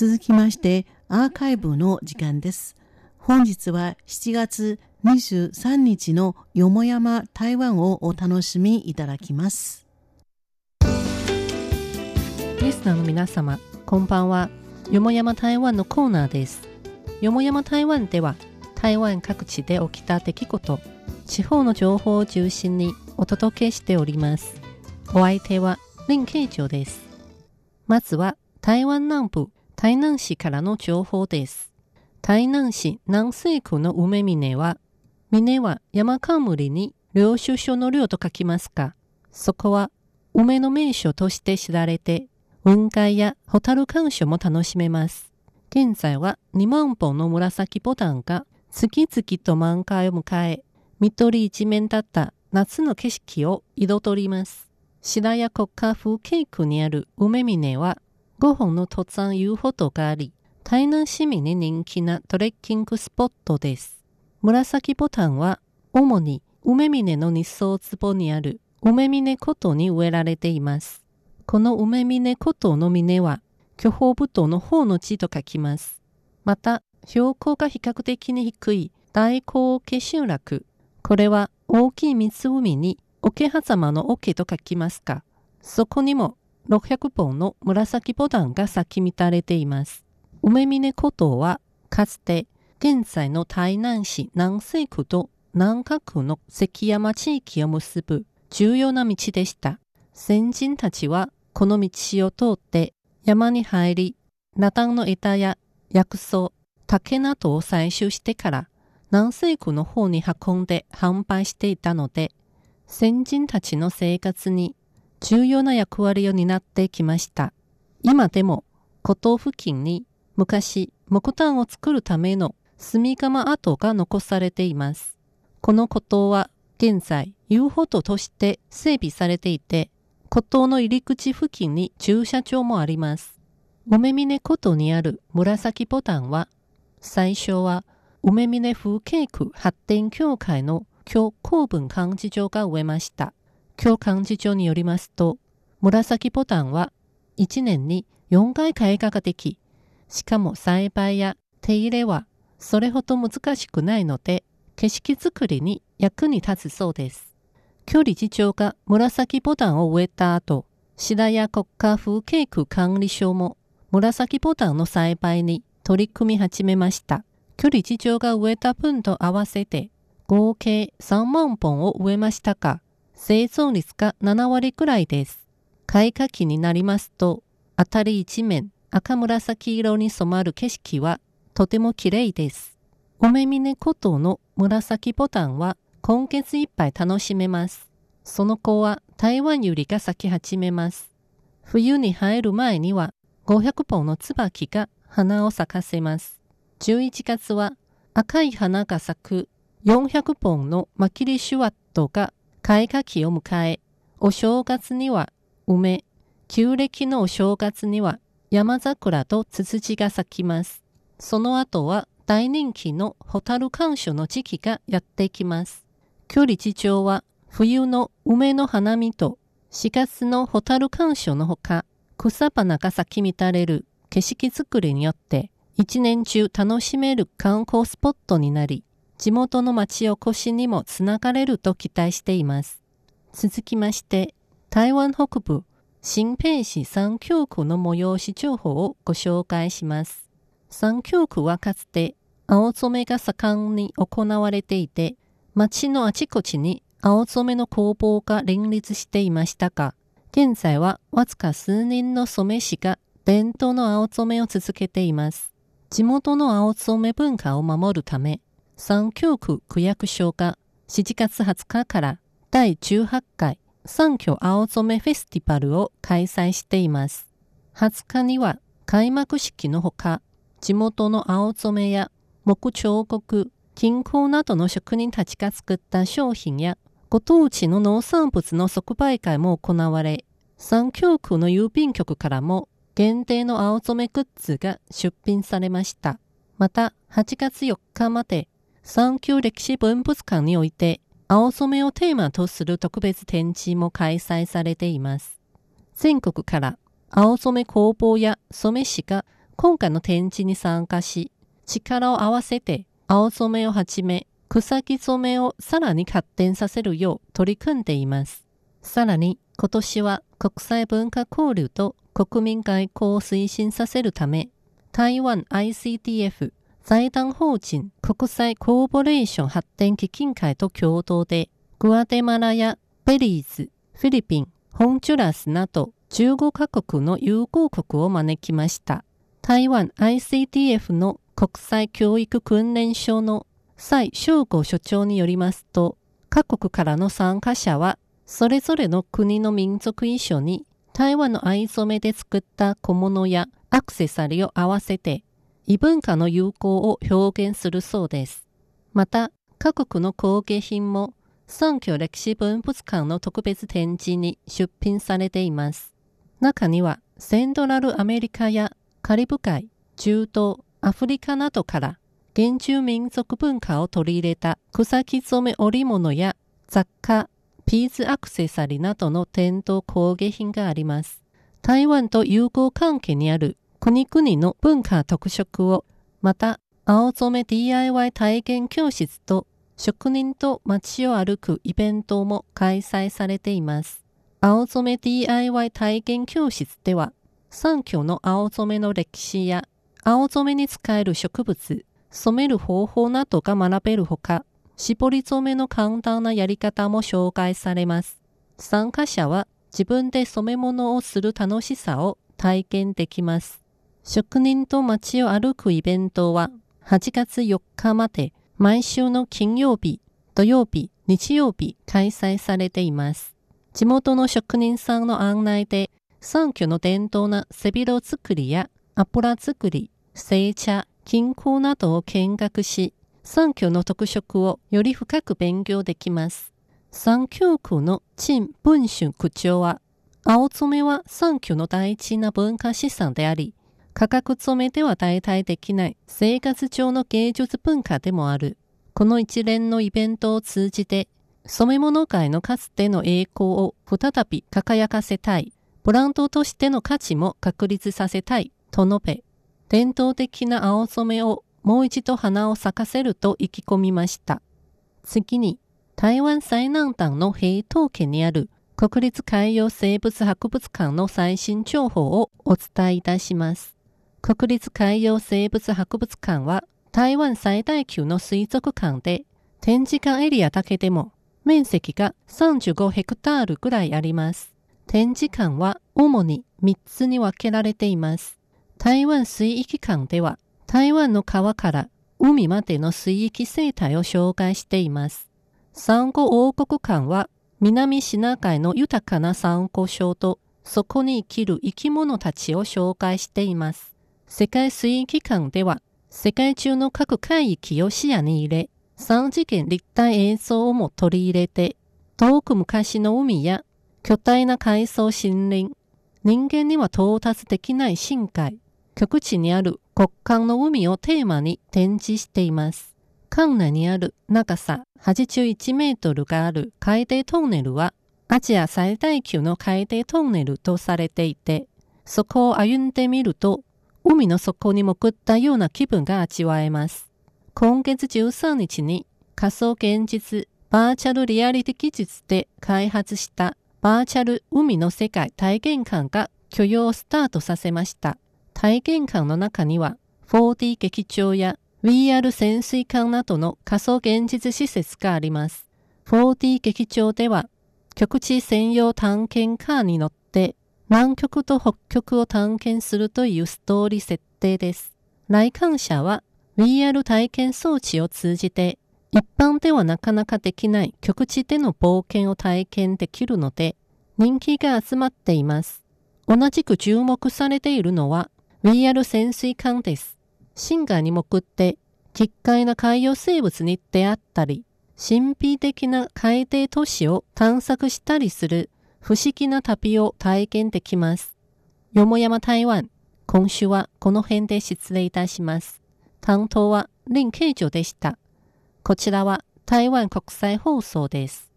続きましてアーカイブの時間です。本日は7月23日のよもやま台湾をお楽しみいただきます。リスナーの皆様、こんばんは。よもやま台湾のコーナーです。よもやま台湾では台湾各地で起きた出来事、地方の情報を中心にお届けしております。お相手は林慶長です。まずは台湾南部台南市からの情報です。台南市南西区の梅峰は、峰は山冠に領収書の領と書きますが、そこは梅の名所として知られて、雲海やホタル鑑賞も楽しめます。現在は2万本の紫ボタンが次々と満開を迎え、緑一面だった夏の景色を彩ります。白谷国家風景区にある梅峰は5本の登山遊歩道があり、台南市民に人気なトレッキングスポットです。紫ボタンは主に梅峰の日相坪にある梅峰古道に植えられています。この梅峰古道の峰は巨峰部島の方の地と書きます。また、標高が比較的に低い大高桶集落。これは大きい湖に桶狭間の桶と書きますか、そこにも600本の紫ボタンが咲き乱れています。梅峰古道はかつて現在の台南市南西区と南下区の関山地域を結ぶ重要な道でした。先人たちはこの道を通って山に入り、ナタンの枝や薬草、竹などを採集してから南西区の方に運んで販売していたので、先人たちの生活に重要な役割を担ってきました。今でも古島付近に昔木炭を作るための炭窯跡が残されています。この古島は現在遊歩道として整備されていて、古島の入り口付近に駐車場もあります。梅峰古島にある紫ボタンは、最初は梅峰風景区発展協会の今日公文幹事長が植えました。今日幹事長によりますと、紫ボタンは1年に4回開花ができ、しかも栽培や手入れはそれほど難しくないので、景色作りに役に立つそうです。今日理事長が紫ボタンを植えた後、白谷国家風景区管理所も紫ボタンの栽培に取り組み始めました。今日理事長が植えた分と合わせて合計3万本を植えましたが、生存率が7割くらいです。開花期になりますと、辺り一面赤紫色に染まる景色はとても綺麗です。おめみね古道の紫ボタンは今月いっぱい楽しめます。その子は台湾ユリが咲き始めます。冬に入る前には500本の椿が花を咲かせます。11月は赤い花が咲く400本のマキリシュワットが開花期を迎え、お正月には梅、旧暦のお正月には山桜とツツジが咲きます。その後は大人気のホタル鑑賞の時期がやってきます。距離地長は冬の梅の花見と4月のホタル鑑賞のほか、草花が咲き乱れる景色作りによって一年中楽しめる観光スポットになり、地元の町おこしにもつながれると期待しています。続きまして、台湾北部新平市三峡区の催し情報をご紹介します。三峡区はかつて青染めが盛んに行われていて、町のあちこちに青染めの工房が林立していましたが、現在はわずか数人の染め師が伝統の青染めを続けています。地元の青染め文化を守るため、三峡区区役所が7月20日から第18回三峡青染フェスティバルを開催しています。20日には開幕式のほか、地元の青染や木彫刻、金工などの職人たちが作った商品やご当地の農産物の即売会も行われ、三峡区の郵便局からも限定の青染グッズが出品されました。また、8月4日まで産休歴史文物館において、青染めをテーマとする特別展示も開催されています。全国から青染め工房や染め師が今回の展示に参加し、力を合わせて青染めをはじめ、草木染めをさらに発展させるよう取り組んでいます。さらに今年は国際文化交流と国民外交を推進させるため、台湾 ICTF 財団法人国際コーポレーション発展基金会と共同で、グアテマラやベリーズ、フィリピン、ホンチュラスなど15カ国の友好国を招きました。台湾 ICTF の国際教育訓練所の蔡昌吾所長によりますと、各国からの参加者は、それぞれの国の民族衣装に台湾の藍染めで作った小物やアクセサリーを合わせて異文化の友好を表現するそうです。また、各国の工芸品も三居歴史文物館の特別展示に出品されています。中にはセントラルアメリカやカリブ海、中東、アフリカなどから原住民族文化を取り入れた草木染め織物や雑貨、ピーズアクセサリーなどの伝統工芸品があります。台湾と友好関係にある国々の文化特色を、また青染め DIY 体験教室と職人と街を歩くイベントも開催されています。青染め DIY 体験教室では、三居の青染めの歴史や青染めに使える植物、染める方法などが学べるほか、絞り染めの簡単なやり方も紹介されます。参加者は自分で染め物をする楽しさを体験できます。職人と街を歩くイベントは8月4日まで毎週の金曜日、土曜日、日曜日開催されています。地元の職人さんの案内で、三居の伝統な背広作りや油作り、製茶、金庫などを見学し、三居の特色をより深く勉強できます。三居区の陳文春区長は、青染めは三居の大事な文化資産であり、価格染めでは代替できない生活上の芸術文化でもある。この一連のイベントを通じて、染め物界のかつての栄光を再び輝かせたい。ブランドとしての価値も確立させたい。と述べ、伝統的な青染めをもう一度花を咲かせると意気込みました。次に、台湾最南端の平東家にある国立海洋生物博物館の最新情報をお伝えいたします。国立海洋生物博物館は台湾最大級の水族館で展示館エリアだけでも面積が35ヘクタールぐらいあります。展示館は主に3つに分けられています。台湾水域館では台湾の川から海までの水域生態を紹介しています。サンゴ王国館は南シナ海の豊かなサンゴ礁とそこに生きる生き物たちを紹介しています。世界水域館では世界中の各海域を視野に入れ、3次元立体映像をも取り入れて、遠く昔の海や巨大な海藻森林、人間には到達できない深海、極地にある極寒の海をテーマに展示しています。館内にある長さ81メートルがある海底トンネルはアジア最大級の海底トンネルとされていて、そこを歩んでみると海の底に潜ったような気分が味わえます。今月13日に仮想現実バーチャルリアリティ技術で開発したバーチャル海の世界体験館が許容をスタートさせました。体験館の中には 4D 劇場や VR 潜水艦などの仮想現実施設があります。4D 劇場では極地専用探検カーに乗って南極と北極を探検するというストーリー設定です。来館者は VR 体験装置を通じて一般ではなかなかできない極地での冒険を体験できるので人気が集まっています。同じく注目されているのは VR 潜水艦です。深海に潜って奇怪な海洋生物に出会ったり、神秘的な海底都市を探索したりする不思議な旅を体験できます。よもやま台湾、今週はこの辺で失礼いたします。担当は林慶女でした。こちらは台湾国際放送です。